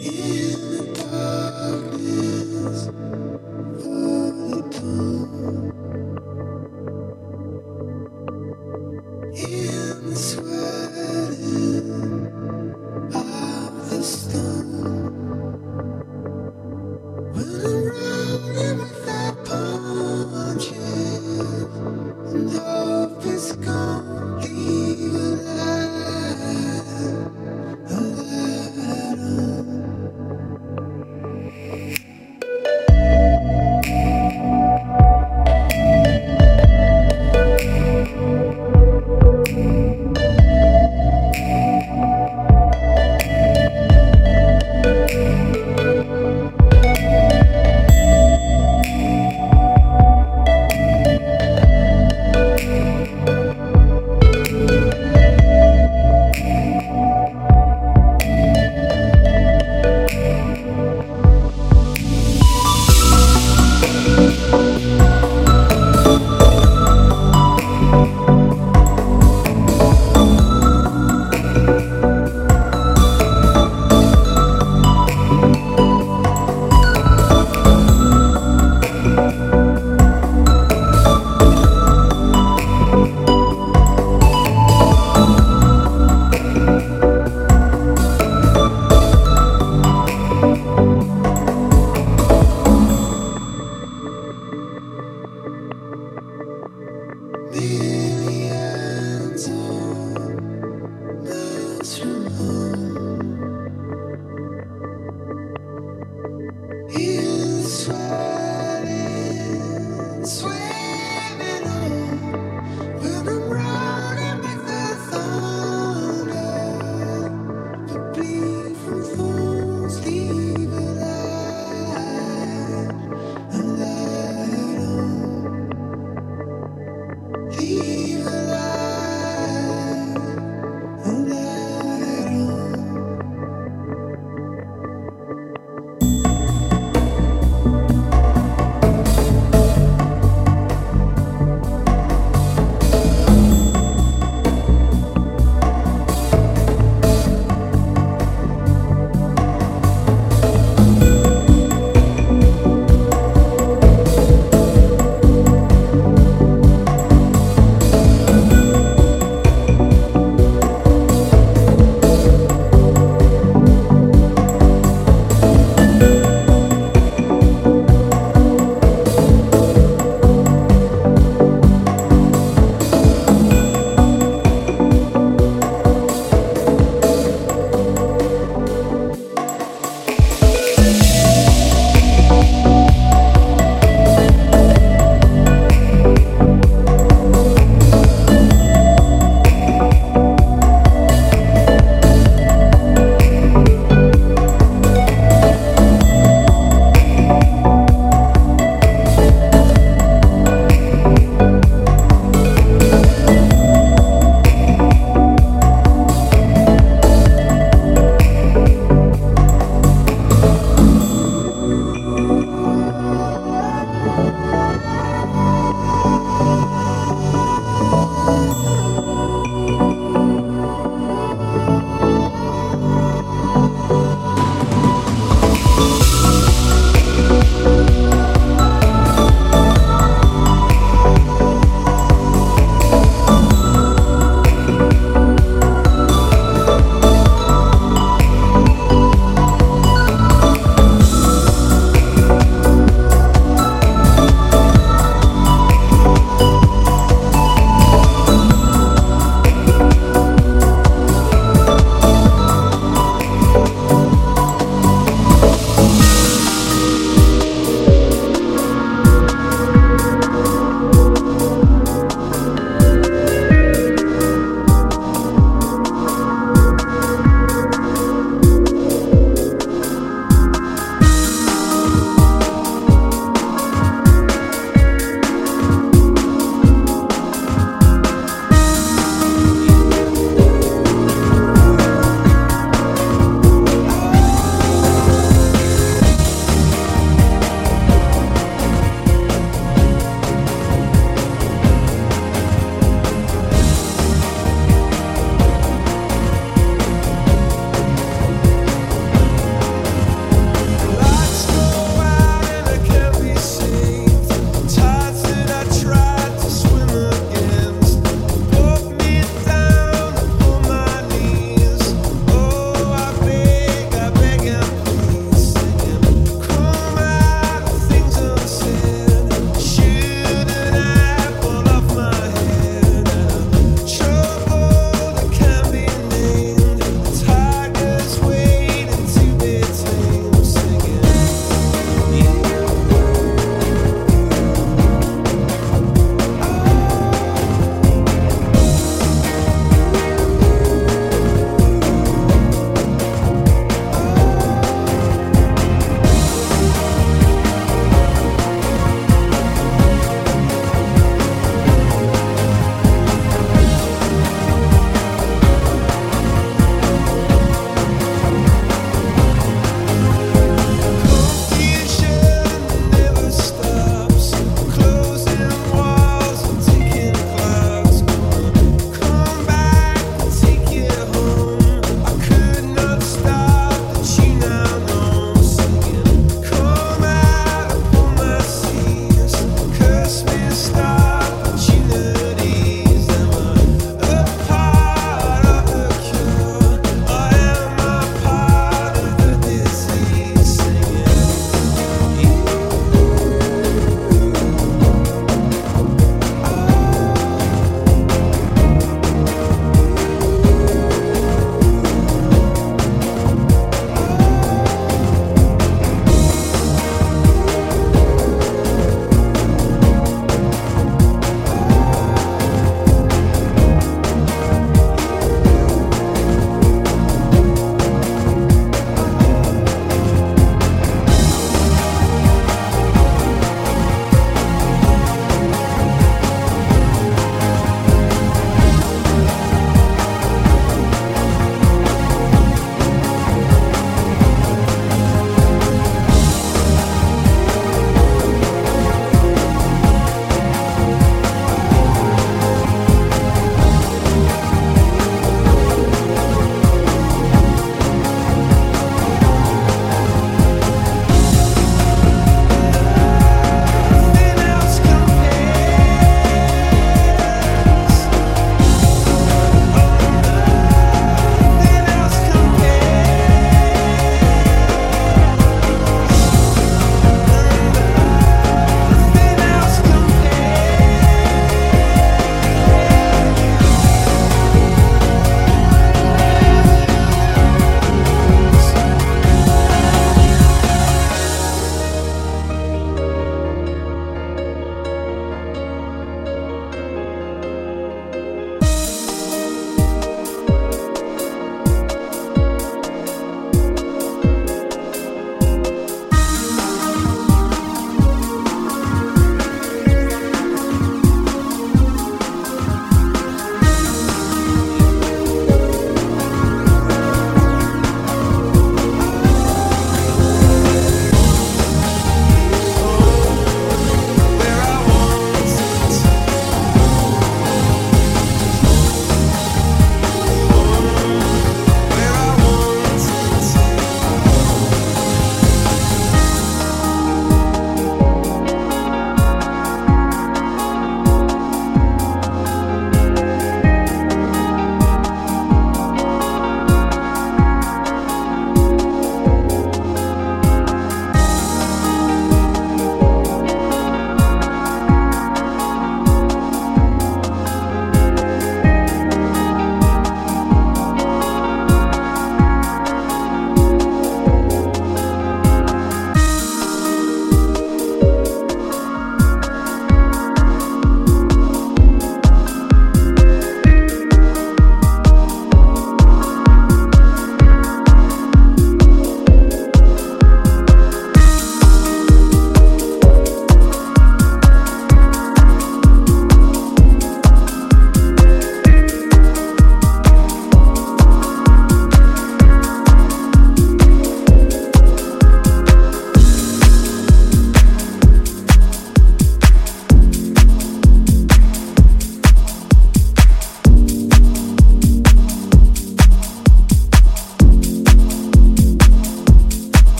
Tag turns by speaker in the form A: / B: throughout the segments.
A: You.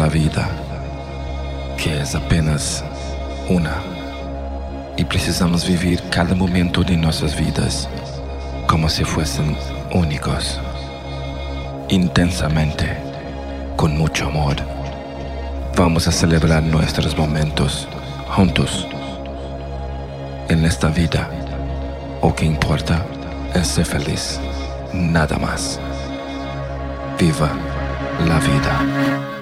A: la vida, que es apenas una, y precisamos vivir cada momento de nuestras vidas como si fuesen únicos, intensamente, con mucho amor. Vamos a celebrar nuestros momentos juntos en esta vida. O que importa es ser feliz, nada más. Viva la vida.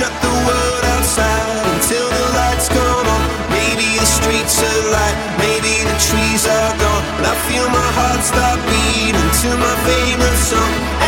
A: shut the world outside until the lights come on. Maybe the streets are light, maybe the trees are gone. But I feel my heart stop beating to my favorite song.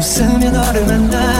A: 웃으며 너를 만나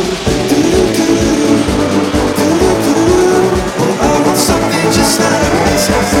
A: Want something just like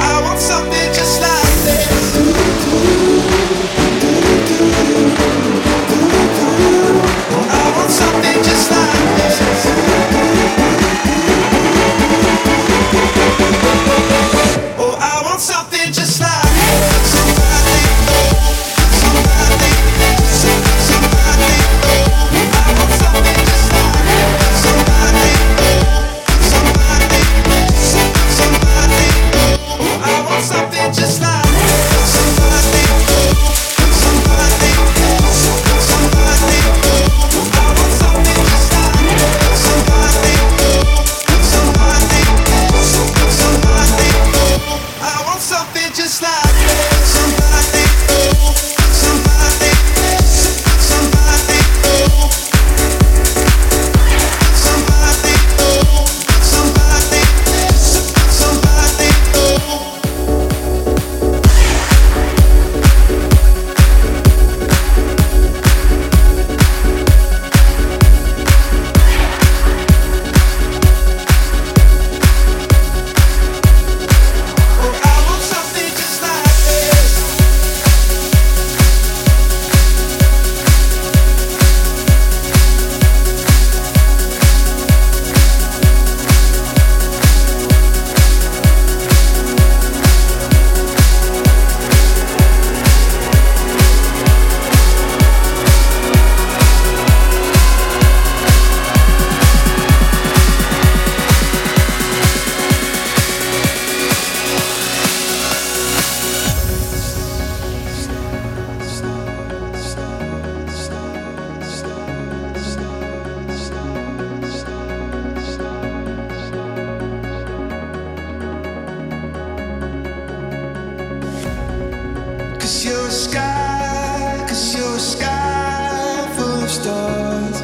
A: Stars.